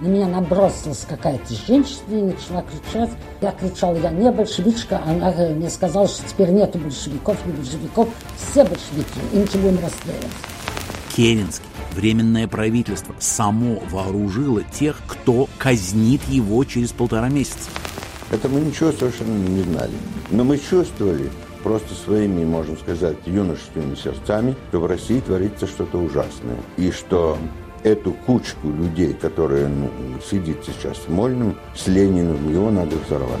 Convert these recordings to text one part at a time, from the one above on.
На меня набросилась какая-то женщина и начала кричать. Я кричал, я не большевичка. Она мне сказала, что теперь нету большевиков, не большевиков. Все большевики, и ничего не расстреливать. Керенский Временное правительство само вооружило тех, кто казнит его через полтора месяца. Это мы ничего совершенно не знали. Но мы чувствовали просто своими, можно сказать, юношескими сердцами, что в России творится что-то ужасное. И что эту кучку людей, которая ну, сидит сейчас в Мольном, с Лениным, его надо взорвать.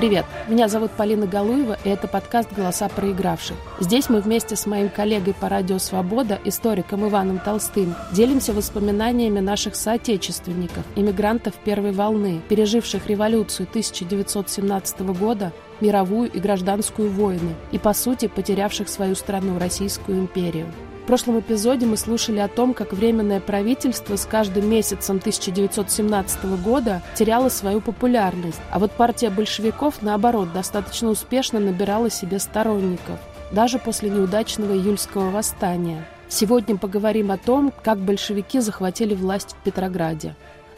Привет, меня зовут Полина Галуева, и это подкаст «Голоса проигравших». Здесь мы вместе с моим коллегой по радио «Свобода», историком Иваном Толстым, делимся воспоминаниями наших соотечественников, иммигрантов первой волны, переживших революцию 1917 года, мировую и гражданскую войны и, по сути, потерявших свою страну, Российскую империю. В прошлом эпизоде мы слушали о том, как Временное правительство с каждым месяцем 1917 года теряло свою популярность, а вот партия большевиков, наоборот, достаточно успешно набирала себе сторонников, даже после неудачного июльского восстания. Сегодня поговорим о том, как большевики захватили власть в Петрограде.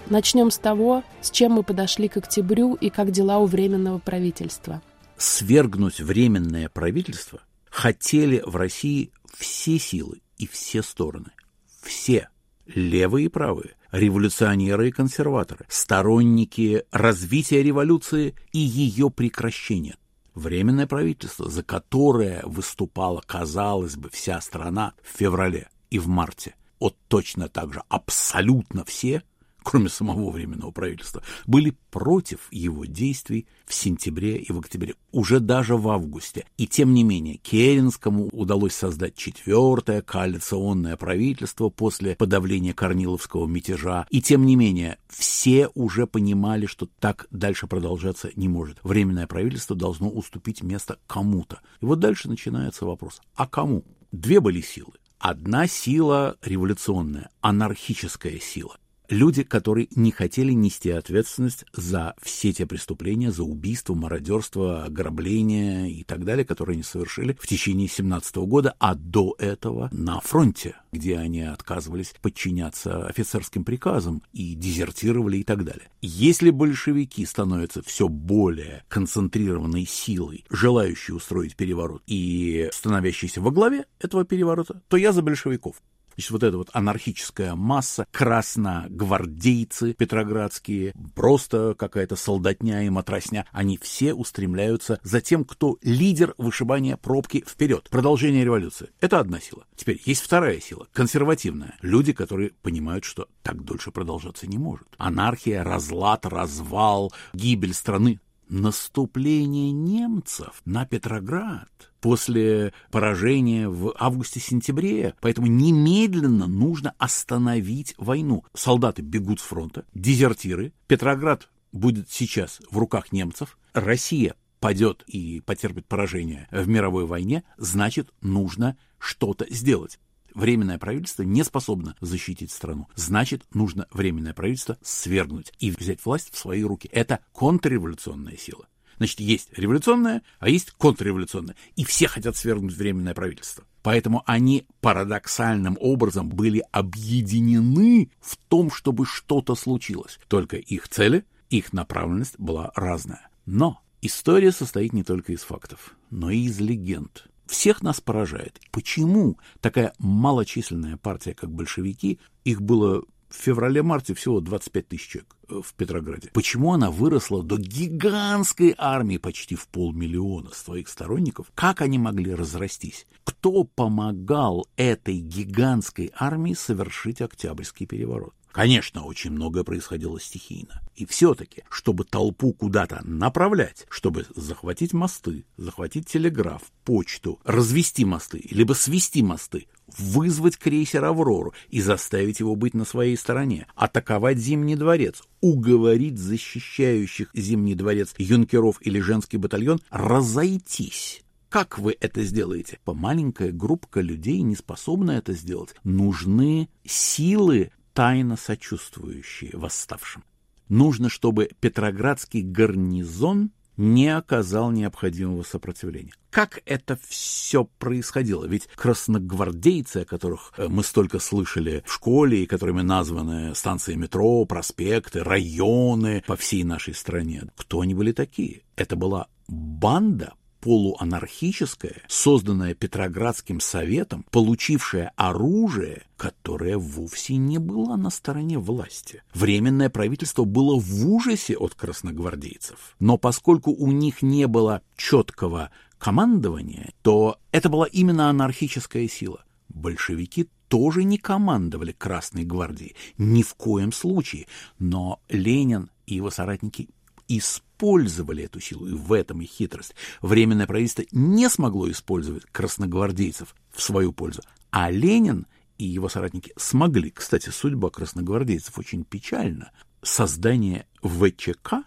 Начнем с того, с чем мы подошли к октябрю и как дела у Временного правительства. Свергнуть Временное правительство хотели в России все силы и все стороны. Все. Левые и правые, революционеры и консерваторы, сторонники развития революции и ее прекращения. Временное правительство, за которое выступала, казалось бы, вся страна в феврале и в марте, вот точно так же абсолютно все кроме самого Временного правительства, были против его действий в сентябре и в октябре, уже даже в августе. И тем не менее, Керенскому удалось создать четвертое коалиционное правительство после подавления Корниловского мятежа. И тем не менее, все уже понимали, что так дальше продолжаться не может. Временное правительство должно уступить место кому-то. И вот дальше начинается вопрос, а кому? Две были силы. Одна сила революционная, анархическая сила люди, которые не хотели нести ответственность за все те преступления, за убийство, мародерство, ограбление и так далее, которые они совершили в течение 17 года, а до этого на фронте, где они отказывались подчиняться офицерским приказам и дезертировали и так далее. Если большевики становятся все более концентрированной силой, желающей устроить переворот и становящейся во главе этого переворота, то я за большевиков. Значит, вот эта вот анархическая масса, красногвардейцы петроградские, просто какая-то солдатня и матросня, они все устремляются за тем, кто лидер вышибания пробки вперед. Продолжение революции. Это одна сила. Теперь есть вторая сила, консервативная. Люди, которые понимают, что так дольше продолжаться не может. Анархия, разлад, развал, гибель страны. Наступление немцев на Петроград – после поражения в августе-сентябре. Поэтому немедленно нужно остановить войну. Солдаты бегут с фронта, дезертиры. Петроград будет сейчас в руках немцев. Россия падет и потерпит поражение в мировой войне, значит, нужно что-то сделать. Временное правительство не способно защитить страну. Значит, нужно временное правительство свергнуть и взять власть в свои руки. Это контрреволюционная сила. Значит, есть революционное, а есть контрреволюционное. И все хотят свергнуть временное правительство. Поэтому они парадоксальным образом были объединены в том, чтобы что-то случилось. Только их цели, их направленность была разная. Но история состоит не только из фактов, но и из легенд. Всех нас поражает, почему такая малочисленная партия, как большевики, их было в феврале-марте всего 25 тысяч человек э, в Петрограде. Почему она выросла до гигантской армии почти в полмиллиона своих сторонников? Как они могли разрастись? Кто помогал этой гигантской армии совершить Октябрьский переворот? Конечно, очень многое происходило стихийно. И все-таки, чтобы толпу куда-то направлять, чтобы захватить мосты, захватить телеграф, почту, развести мосты, либо свести мосты, вызвать крейсер «Аврору» и заставить его быть на своей стороне, атаковать Зимний дворец, уговорить защищающих Зимний дворец юнкеров или женский батальон разойтись. Как вы это сделаете? По маленькая группка людей не способна это сделать. Нужны силы, тайно сочувствующие восставшим. Нужно, чтобы Петроградский гарнизон не оказал необходимого сопротивления. Как это все происходило? Ведь красногвардейцы, о которых э, мы столько слышали в школе и которыми названы станции метро, проспекты, районы по всей нашей стране, кто они были такие? Это была банда полуанархическая, созданная Петроградским советом, получившая оружие, которое вовсе не было на стороне власти. Временное правительство было в ужасе от красногвардейцев. Но поскольку у них не было четкого командования, то это была именно анархическая сила. Большевики тоже не командовали Красной гвардией, ни в коем случае, но Ленин и его соратники использовали эту силу, и в этом и хитрость. Временное правительство не смогло использовать красногвардейцев в свою пользу, а Ленин и его соратники смогли. Кстати, судьба красногвардейцев очень печальна. Создание ВЧК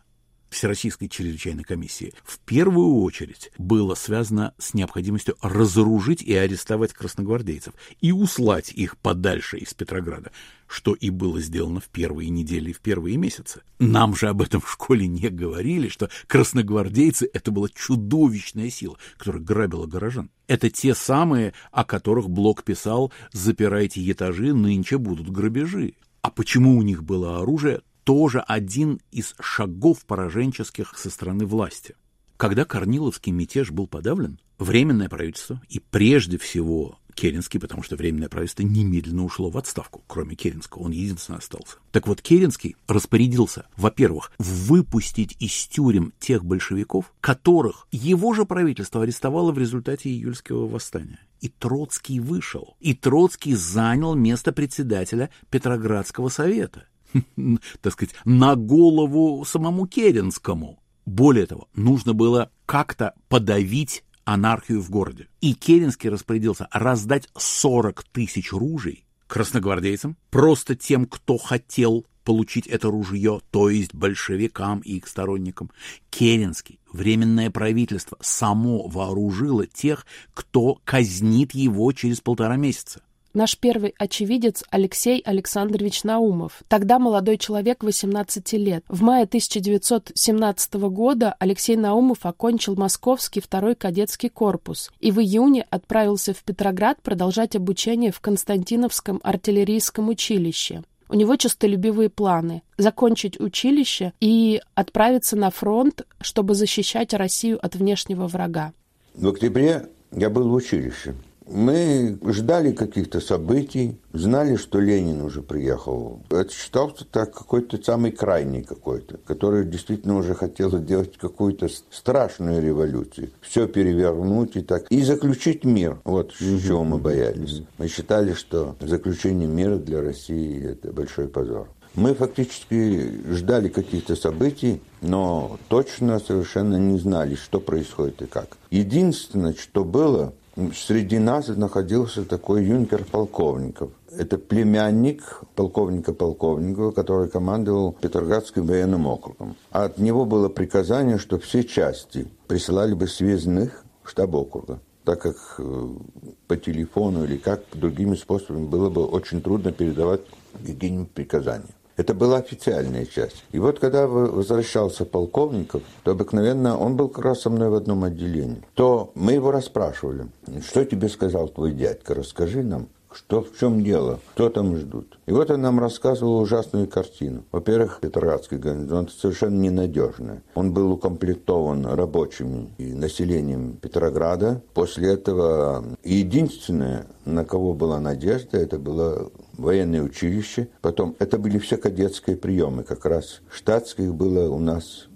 Всероссийской чрезвычайной комиссии в первую очередь было связано с необходимостью разоружить и арестовать красногвардейцев и услать их подальше из Петрограда, что и было сделано в первые недели и в первые месяцы. Нам же об этом в школе не говорили, что красногвардейцы — это была чудовищная сила, которая грабила горожан. Это те самые, о которых Блок писал «Запирайте этажи, нынче будут грабежи». А почему у них было оружие, тоже один из шагов пораженческих со стороны власти. Когда Корниловский мятеж был подавлен, Временное правительство и прежде всего Керенский, потому что Временное правительство немедленно ушло в отставку, кроме Керенского, он единственный остался. Так вот, Керенский распорядился, во-первых, выпустить из тюрем тех большевиков, которых его же правительство арестовало в результате июльского восстания. И Троцкий вышел. И Троцкий занял место председателя Петроградского совета. так сказать, на голову самому Керенскому. Более того, нужно было как-то подавить анархию в городе. И Керенский распорядился раздать 40 тысяч ружей красногвардейцам, просто тем, кто хотел получить это ружье, то есть большевикам и их сторонникам. Керенский, Временное правительство, само вооружило тех, кто казнит его через полтора месяца. Наш первый очевидец Алексей Александрович Наумов. Тогда молодой человек 18 лет. В мае 1917 года Алексей Наумов окончил Московский второй кадетский корпус и в июне отправился в Петроград продолжать обучение в Константиновском артиллерийском училище. У него честолюбивые планы – закончить училище и отправиться на фронт, чтобы защищать Россию от внешнего врага. В октябре я был в училище. Мы ждали каких-то событий, знали, что Ленин уже приехал. Это считался так какой-то самый крайний какой-то, который действительно уже хотел сделать какую-то страшную революцию. Все перевернуть и так. И заключить мир. Вот чего мы боялись. Мы считали, что заключение мира для России – это большой позор. Мы фактически ждали каких-то событий, но точно совершенно не знали, что происходит и как. Единственное, что было, Среди нас находился такой юнкер Полковников. Это племянник полковника Полковникова, который командовал Петроградским военным округом. А от него было приказание, что все части присылали бы связных в штаб округа так как э, по телефону или как другими способами было бы очень трудно передавать какие-нибудь приказания. Это была официальная часть. И вот когда возвращался полковников, то обыкновенно он был как раз со мной в одном отделении, то мы его расспрашивали, что тебе сказал твой дядька, расскажи нам. Что, в чем дело? Кто там ждут? И вот он нам рассказывал ужасную картину. Во-первых, Петроградский гарнизон совершенно ненадежный. Он был укомплектован рабочими и населением Петрограда. После этого единственное, на кого была надежда, это было военное училище. Потом, это были все кадетские приемы. Как раз штатских было у нас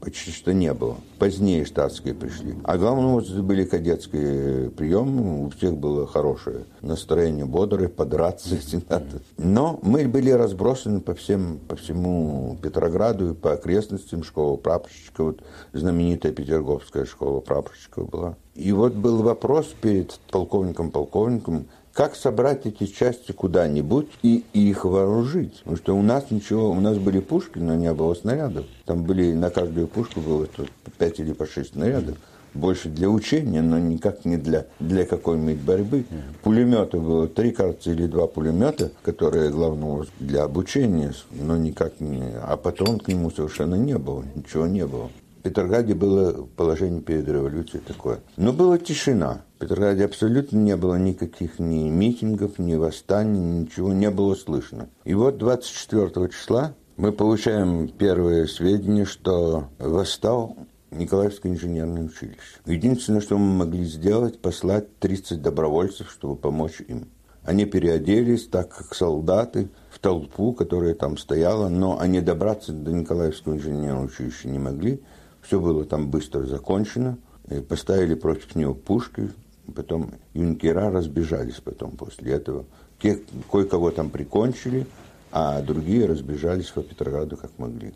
почти что не было. Позднее штатские пришли. А главное, вот были кадетские приемы, у всех было хорошее настроение, бодрое, подраться, если надо. Но мы были разбросаны по, всем, по всему Петрограду и по окрестностям школа прапорщика, вот знаменитая Петерговская школа прапорщиков была. И вот был вопрос перед полковником-полковником, как собрать эти части куда-нибудь и их вооружить. Потому что у нас ничего, у нас были пушки, но не было снарядов. Там были, на каждую пушку было по 5 или по 6 снарядов. Больше для учения, но никак не для, для какой-нибудь борьбы. Пулемета было три, кажется, или два пулемета, которые, главное, для обучения, но никак не... А потом к нему совершенно не было, ничего не было. Петрограде было положение перед революцией такое. Но была тишина. Петрограде абсолютно не было никаких ни митингов, ни восстаний, ничего не было слышно. И вот 24 числа мы получаем первые сведения, что восстал Николаевское инженерное училище. Единственное, что мы могли сделать, послать 30 добровольцев, чтобы помочь им. Они переоделись так, как солдаты, в толпу, которая там стояла, но они добраться до Николаевского инженерного училища не могли. Все было там быстро закончено. И поставили против него пушки. Потом юнкера разбежались потом после этого. Кое-кого там прикончили, а другие разбежались по Петрограду как могли.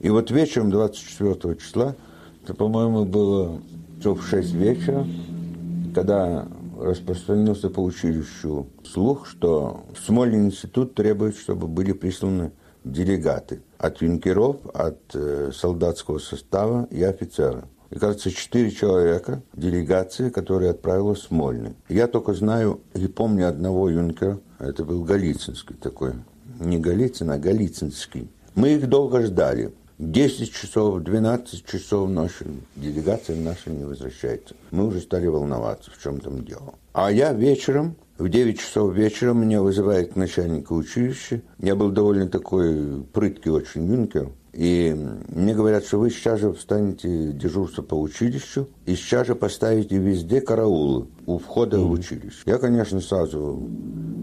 И вот вечером 24 числа, это, по-моему, было часов в 6 вечера, когда распространился по училищу слух, что Смольный институт требует, чтобы были присланы делегаты от юнкеров, от э, солдатского состава и офицера. И, кажется, четыре человека, делегации, которые отправилась в Смольный. Я только знаю и помню одного юнкера, это был Голицынский такой. Не Голицын, а Голицынский. Мы их долго ждали. 10 часов, 12 часов ночи делегация наша не возвращается. Мы уже стали волноваться, в чем там дело. А я вечером, в 9 часов вечера меня вызывает начальник училища. Я был довольно такой прыткий очень юнкер. И мне говорят, что вы сейчас же встанете дежурство по училищу и сейчас же поставите везде караулы у входа mm-hmm. в училище. Я, конечно, сразу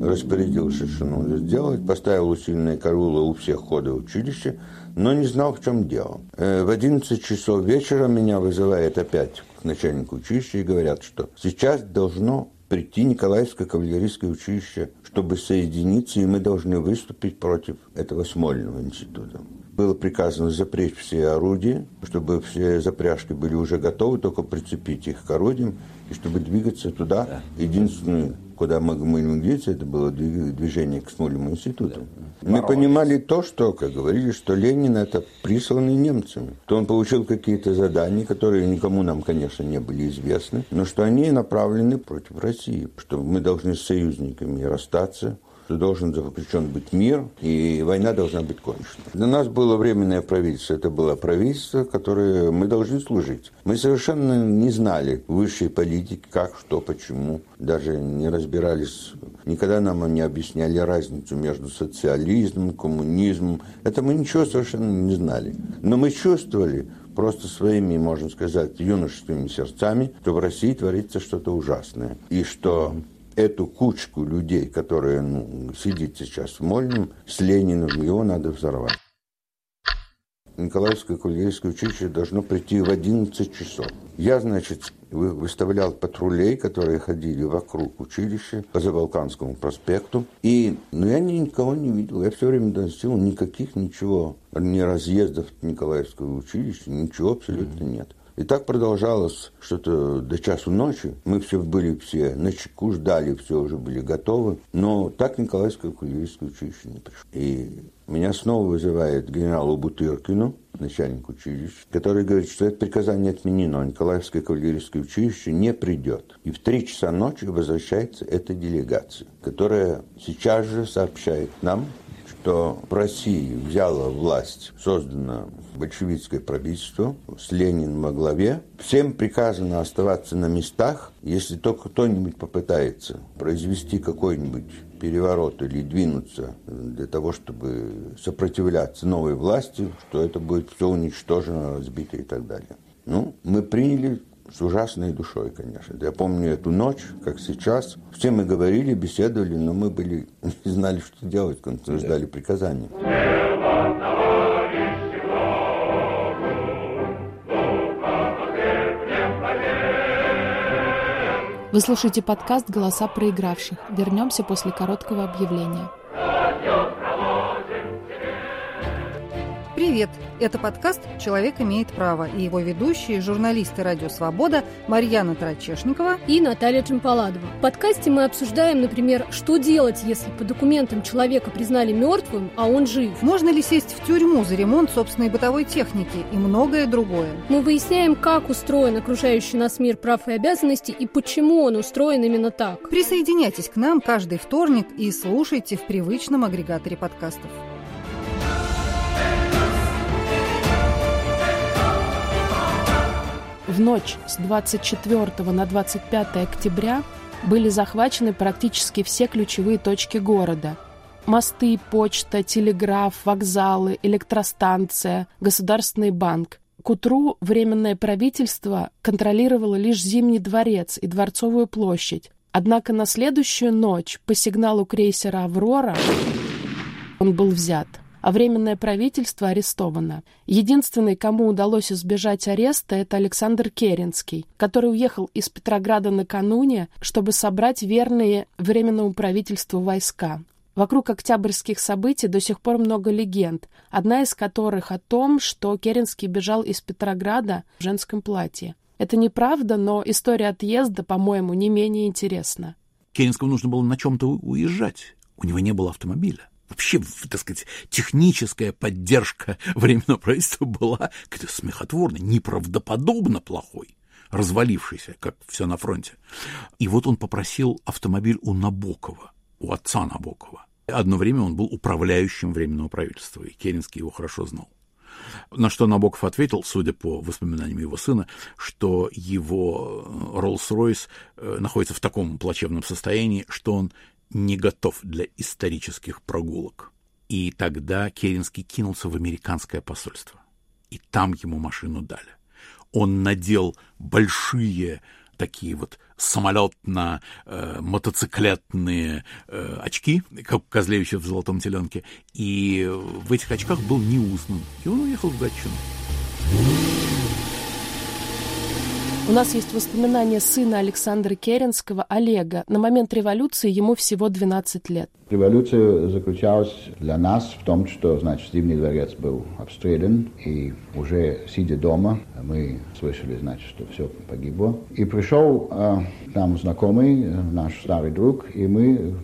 распорядился, что нужно сделать, поставил усиленные караулы у всех входа в училище, но не знал, в чем дело. Э, в 11 часов вечера меня вызывает опять к начальнику училища и говорят, что сейчас должно прийти Николаевское кавалерийское училище, чтобы соединиться, и мы должны выступить против этого Смольного института было приказано запречь все орудия, чтобы все запряжки были уже готовы, только прицепить их к орудиям, и чтобы двигаться туда. Да. Единственное, куда мы могли двигаться, это было движение к Смольному институту. Да. Мы понимали то, что, как говорили, что Ленин это присланный немцами. То он получил какие-то задания, которые никому нам, конечно, не были известны, но что они направлены против России, что мы должны с союзниками расстаться, должен заключен быть мир, и война должна быть кончена. Для нас было временное правительство. Это было правительство, которое мы должны служить. Мы совершенно не знали высшей политики, как, что, почему. Даже не разбирались, никогда нам не объясняли разницу между социализмом, коммунизмом. Это мы ничего совершенно не знали. Но мы чувствовали, просто своими, можно сказать, юношескими сердцами, что в России творится что-то ужасное. И что эту кучку людей, которая ну, сидит сейчас в Мольном, с Лениным, его надо взорвать. Николаевское кавалерийское училище должно прийти в 11 часов. Я, значит, выставлял патрулей, которые ходили вокруг училища по Забалканскому проспекту. И, ну, я никого не видел. Я все время доносил никаких ничего, ни разъездов Николаевского училища, ничего абсолютно нет. И так продолжалось что-то до часу ночи. Мы все были все на чеку, ждали, все уже были готовы. Но так Николаевское кавалерийское училище не пришло. И меня снова вызывает генералу Бутыркину, начальник училища, который говорит, что это приказание отменено, Николаевское кавалерийское училище не придет. И в три часа ночи возвращается эта делегация, которая сейчас же сообщает нам, что в России взяло власть, создано большевистское правительство с Лениным во главе. Всем приказано оставаться на местах, если только кто-нибудь попытается произвести какой-нибудь переворот или двинуться для того, чтобы сопротивляться новой власти, что это будет все уничтожено, разбито и так далее. Ну, мы приняли с ужасной душой, конечно. Я помню эту ночь, как сейчас. Все мы говорили, беседовали, но мы были, не знали, что делать, когда ждали приказания. Вы слушаете подкаст «Голоса проигравших». Вернемся после короткого объявления. Привет! Это подкаст «Человек имеет право» и его ведущие, журналисты «Радио Свобода» Марьяна Тарачешникова и Наталья Чемпаладова. В подкасте мы обсуждаем, например, что делать, если по документам человека признали мертвым, а он жив. Можно ли сесть в тюрьму за ремонт собственной бытовой техники и многое другое. Мы выясняем, как устроен окружающий нас мир прав и обязанностей и почему он устроен именно так. Присоединяйтесь к нам каждый вторник и слушайте в привычном агрегаторе подкастов. В ночь с 24 на 25 октября были захвачены практически все ключевые точки города. Мосты, почта, телеграф, вокзалы, электростанция, Государственный банк. К утру Временное правительство контролировало лишь Зимний дворец и Дворцовую площадь. Однако на следующую ночь по сигналу крейсера «Аврора» он был взят а Временное правительство арестовано. Единственный, кому удалось избежать ареста, это Александр Керенский, который уехал из Петрограда накануне, чтобы собрать верные Временному правительству войска. Вокруг октябрьских событий до сих пор много легенд, одна из которых о том, что Керенский бежал из Петрограда в женском платье. Это неправда, но история отъезда, по-моему, не менее интересна. Керенскому нужно было на чем-то уезжать. У него не было автомобиля вообще, так сказать, техническая поддержка Временного правительства была смехотворной, неправдоподобно плохой развалившийся, как все на фронте. И вот он попросил автомобиль у Набокова, у отца Набокова. Одно время он был управляющим Временного правительства, и Керенский его хорошо знал. На что Набоков ответил, судя по воспоминаниям его сына, что его Роллс-Ройс э, находится в таком плачевном состоянии, что он не готов для исторических прогулок. И тогда Керенский кинулся в американское посольство. И там ему машину дали. Он надел большие такие вот самолетно-мотоциклетные э, очки, как у Козлевича в «Золотом теленке», и в этих очках был не узнан. И он уехал в Гатчину. У нас есть воспоминания сына Александра Керенского, Олега. На момент революции ему всего 12 лет. Революция заключалась для нас в том, что, значит, Зимний дворец был обстрелян, и уже сидя дома, мы слышали, значит, что все погибло. И пришел э, к нам знакомый, наш старый друг, и мы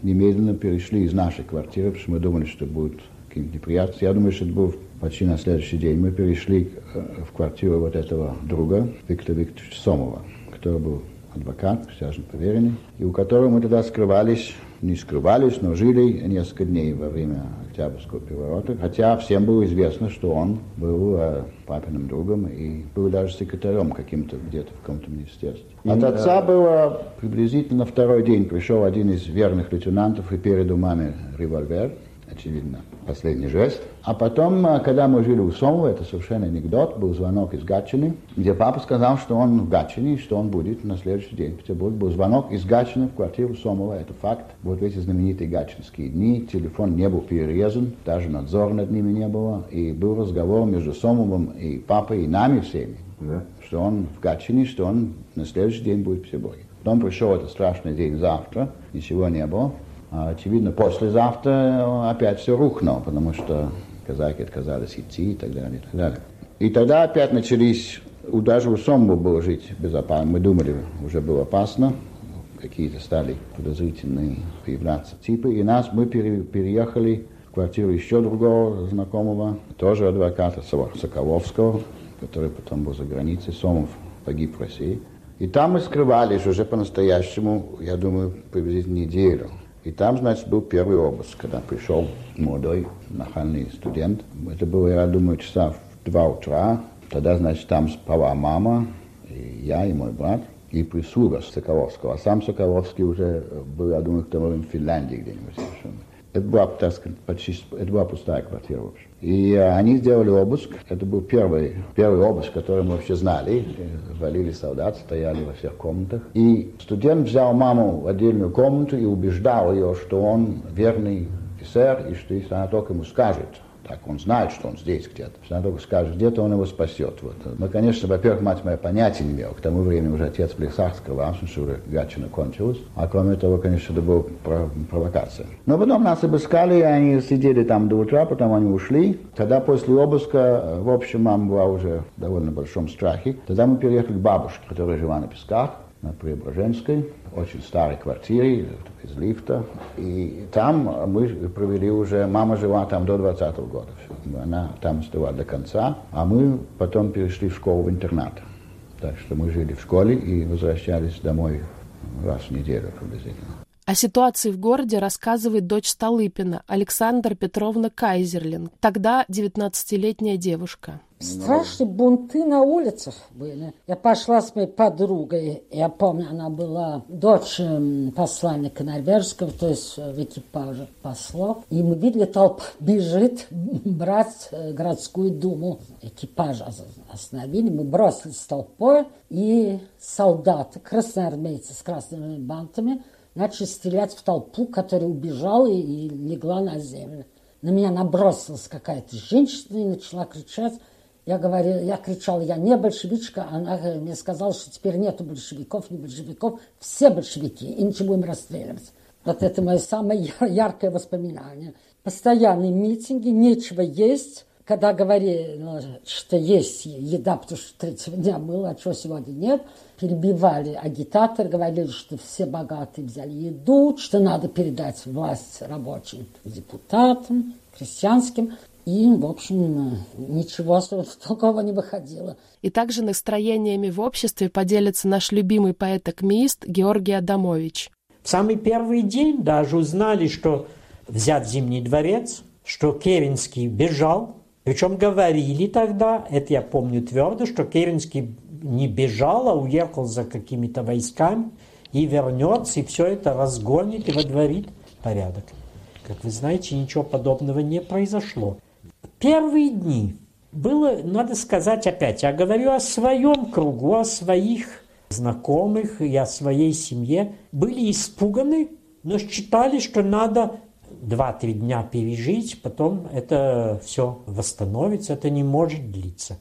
немедленно перешли из нашей квартиры, потому что мы думали, что будут какие-то неприятности. Я думаю, что это был почти на следующий день. Мы перешли э, в квартиру вот этого друга, Виктора Викторовича Сомова, который был адвокат, присяжный поверенный, и у которого мы тогда скрывались, не скрывались, но жили несколько дней во время Октябрьского переворота, хотя всем было известно, что он был э, папиным другом и был даже секретарем каким-то где-то в каком-то министерстве. От отца было приблизительно второй день пришел один из верных лейтенантов и передал маме револьвер, очевидно, последний жест. А потом, э, когда мы жили у Сомова, это совершенно анекдот, был звонок из Гатчины, где папа сказал, что он в Гатчине, что он будет на следующий день в Петербурге. Был звонок из Гатчины в квартиру Сомова, это факт. Вот эти знаменитые гатчинские дни телефон не был перерезан, даже надзор над ними не было, и был разговор между Сомовым и папой, и нами всеми, да. что он в Гатчине, что он на следующий день будет в Петербурге. Потом пришел этот страшный день завтра, ничего не было. А, очевидно, послезавтра опять все рухнуло, потому что казаки отказались идти и так далее, и так далее. И тогда опять начались, даже у Сомбу было жить безопасно. Мы думали, уже было опасно, какие-то стали подозрительные появляться типы. И нас, мы переехали в квартиру еще другого знакомого, тоже адвоката Соколовского, который потом был за границей. Сомов погиб в России. И там мы скрывались уже по-настоящему, я думаю, приблизительно неделю. И там, значит, был первый обыск, когда пришел молодой нахальный студент. Это было, я думаю, часа в два утра. Тогда, значит, там спала мама, и я, и мой брат, и прислуга Соколовского. А сам Соколовский уже был, я думаю, к тому в Финляндии где-нибудь совершенно. Это была, так сказать, почти, это была пустая квартира, в общем. И они сделали обыск. Это был первый, первый обыск, который мы вообще знали. Валили солдат, стояли во всех комнатах. И студент взял маму в отдельную комнату и убеждал ее, что он верный офицер, и что если она только ему скажет, так он знает, что он здесь где-то. Если она только скажет где-то, он его спасет. Вот. Мы, конечно, во-первых, мать моя понятия не имела. К тому времени уже отец что уже Гатчина кончилась. А кроме того, конечно, это была провокация. Но потом нас обыскали, они сидели там до утра, потом они ушли. Тогда после обыска, в общем, мама была уже в довольно большом страхе. Тогда мы переехали к бабушке, которая жила на Песках на Преображенской, очень старой квартире, из лифта. И там мы провели уже, мама жила там до 20 -го года. Она там оставалась до конца, а мы потом перешли в школу в интернат. Так что мы жили в школе и возвращались домой раз в неделю приблизительно. О ситуации в городе рассказывает дочь Столыпина, Александра Петровна Кайзерлин, тогда 19-летняя девушка. Страшные бунты на улицах были. Я пошла с моей подругой, я помню, она была дочь посланника норвежского, то есть в экипаже послов. И мы видели, толпа бежит брать э, городскую думу. Экипаж остановили, мы бросились толпой, и солдаты, красноармейцы с красными бантами, начали стрелять в толпу, которая убежала и легла на землю. На меня набросилась какая-то женщина и начала кричать, я говорила, я кричала, я не большевичка, она мне сказала, что теперь нету большевиков, не большевиков, все большевики, и ничего будем расстреливать. Вот это мое самое яркое воспоминание. Постоянные митинги, нечего есть. Когда говорили, что есть еда, потому что третьего дня было, а чего сегодня нет, перебивали агитаторы, говорили, что все богатые взяли еду, что надо передать власть рабочим депутатам, крестьянским. И, в общем, ничего такого не выходило. И также настроениями в обществе поделится наш любимый поэт-акмеист Георгий Адамович. В самый первый день даже узнали, что взят Зимний дворец, что Керенский бежал. Причем говорили тогда, это я помню твердо, что Керенский не бежал, а уехал за какими-то войсками и вернется, и все это разгонит и водворит порядок. Как вы знаете, ничего подобного не произошло. Первые дни было, надо сказать опять, я говорю о своем кругу, о своих знакомых и о своей семье, были испуганы, но считали, что надо два-три дня пережить, потом это все восстановится, это не может длиться.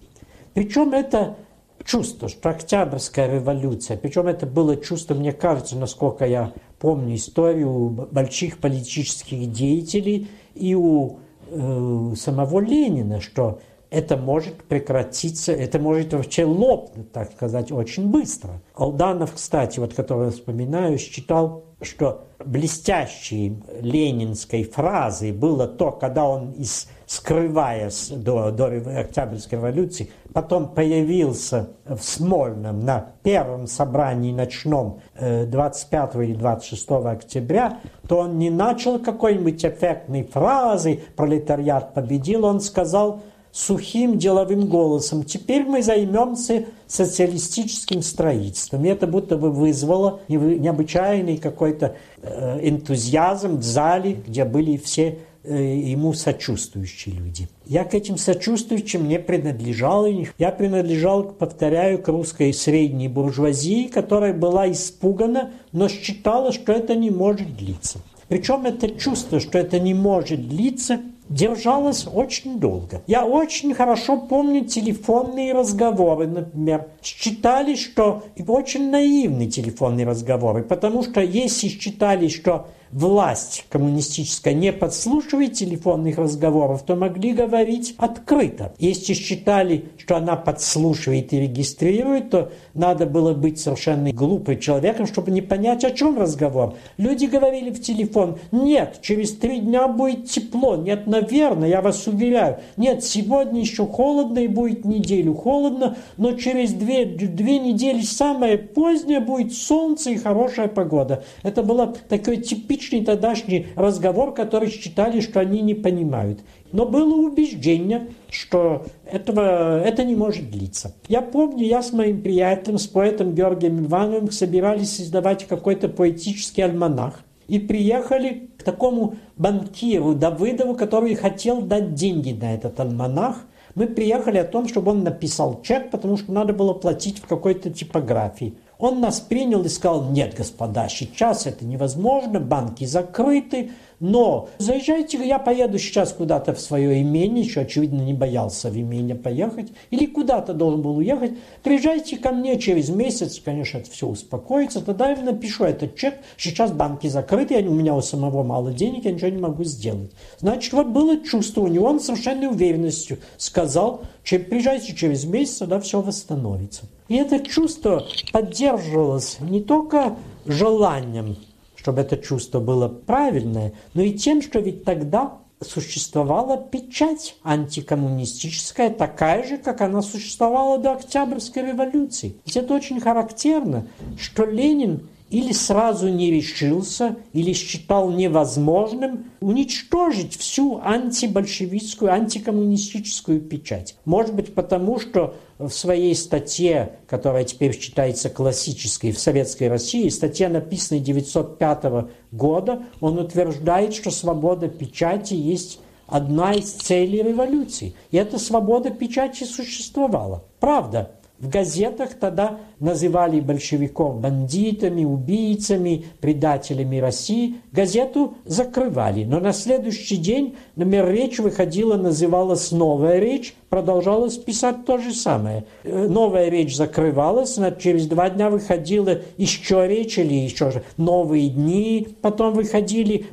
Причем это чувство, что Октябрьская революция, причем это было чувство, мне кажется, насколько я помню историю больших политических деятелей и у э, самого Ленина, что это может прекратиться, это может вообще лопнуть, так сказать, очень быстро. Алданов, кстати, вот который я вспоминаю, считал, что блестящей ленинской фразой было то, когда он, из, скрываясь до, до Октябрьской революции, потом появился в Смольном на первом собрании ночном 25 э, или 26 октября, то он не начал какой-нибудь эффектной фразой «пролетариат победил», он сказал сухим деловым голосом «теперь мы займемся социалистическим строительством». И это будто бы вызвало необычайный какой-то э, энтузиазм в зале, где были все ему сочувствующие люди. Я к этим сочувствующим не принадлежал. Я принадлежал, повторяю, к русской средней буржуазии, которая была испугана, но считала, что это не может длиться. Причем это чувство, что это не может длиться, держалось очень долго. Я очень хорошо помню телефонные разговоры, например. Считали, что... И очень наивные телефонные разговоры, потому что если считали, что власть коммунистическая не подслушивает телефонных разговоров, то могли говорить открыто. Если считали, что она подслушивает и регистрирует, то надо было быть совершенно глупым человеком, чтобы не понять, о чем разговор. Люди говорили в телефон, нет, через три дня будет тепло, нет, наверное, я вас уверяю, нет, сегодня еще холодно и будет неделю холодно, но через две, две недели самое позднее будет солнце и хорошая погода. Это было такое типичное типичный тогдашний разговор, который считали, что они не понимают. Но было убеждение, что этого, это не может длиться. Я помню, я с моим приятелем, с поэтом Георгием Ивановым собирались создавать какой-то поэтический альманах. И приехали к такому банкиру Давыдову, который хотел дать деньги на этот альманах. Мы приехали о том, чтобы он написал чек, потому что надо было платить в какой-то типографии. Он нас принял и сказал, нет, господа, сейчас это невозможно, банки закрыты, но заезжайте, я поеду сейчас куда-то в свое имение, еще, очевидно, не боялся в имение поехать, или куда-то должен был уехать, приезжайте ко мне через месяц, конечно, это все успокоится, тогда я напишу этот чек, сейчас банки закрыты, у меня у самого мало денег, я ничего не могу сделать. Значит, вот было чувство у него, он совершенно уверенностью сказал, приезжайте через месяц, тогда все восстановится. И это чувство поддерживалось не только желанием, чтобы это чувство было правильное, но и тем, что ведь тогда существовала печать антикоммунистическая, такая же, как она существовала до Октябрьской революции. Ведь это очень характерно, что Ленин или сразу не решился, или считал невозможным уничтожить всю антибольшевистскую, антикоммунистическую печать. Может быть, потому что в своей статье, которая теперь считается классической в Советской России, статья, написанная 1905 года, он утверждает, что свобода печати есть одна из целей революции. И эта свобода печати существовала. Правда, в газетах тогда называли большевиков бандитами, убийцами, предателями России. Газету закрывали. Но на следующий день номер речь выходила, называлась «Новая речь», продолжалось писать то же самое. Э, новая речь закрывалась, через два дня выходила еще речь или еще новые дни, потом выходили,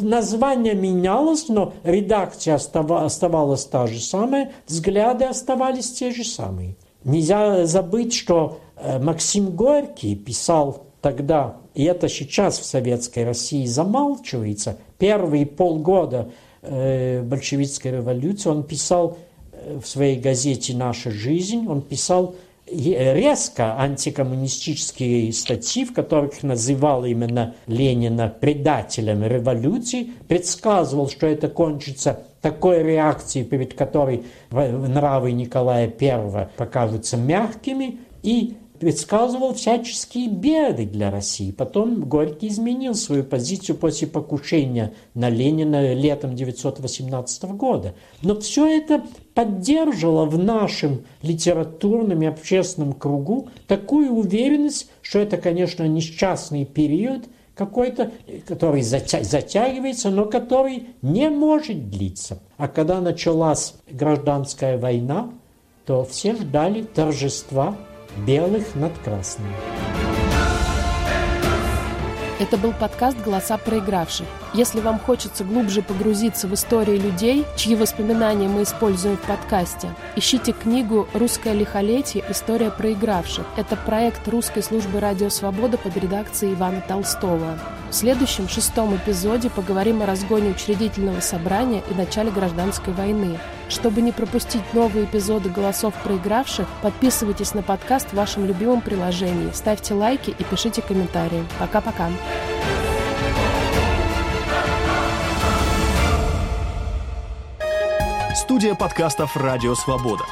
название менялось, но редакция оставалась та же самая, взгляды оставались те же самые. Нельзя забыть, что э, Максим Горький писал тогда, и это сейчас в Советской России замалчивается, первые полгода э, большевистской революции он писал э, в своей газете «Наша жизнь», он писал резко антикоммунистические статьи, в которых называл именно Ленина предателем революции, предсказывал, что это кончится такой реакции, перед которой нравы Николая I покажутся мягкими, и предсказывал всяческие беды для России. Потом Горький изменил свою позицию после покушения на Ленина летом 1918 года. Но все это поддерживало в нашем литературном и общественном кругу такую уверенность, что это, конечно, несчастный период, какой-то, который затягивается, но который не может длиться. А когда началась гражданская война, то все ждали торжества белых над красными. Это был подкаст «Голоса проигравших». Если вам хочется глубже погрузиться в истории людей, чьи воспоминания мы используем в подкасте, ищите книгу «Русское лихолетие. История проигравших». Это проект русской службы «Радио Свобода» под редакцией Ивана Толстого. В следующем, шестом эпизоде поговорим о разгоне учредительного собрания и начале гражданской войны. Чтобы не пропустить новые эпизоды «Голосов проигравших», подписывайтесь на подкаст в вашем любимом приложении, ставьте лайки и пишите комментарии. Пока-пока. Студия подкастов «Радио Свобода».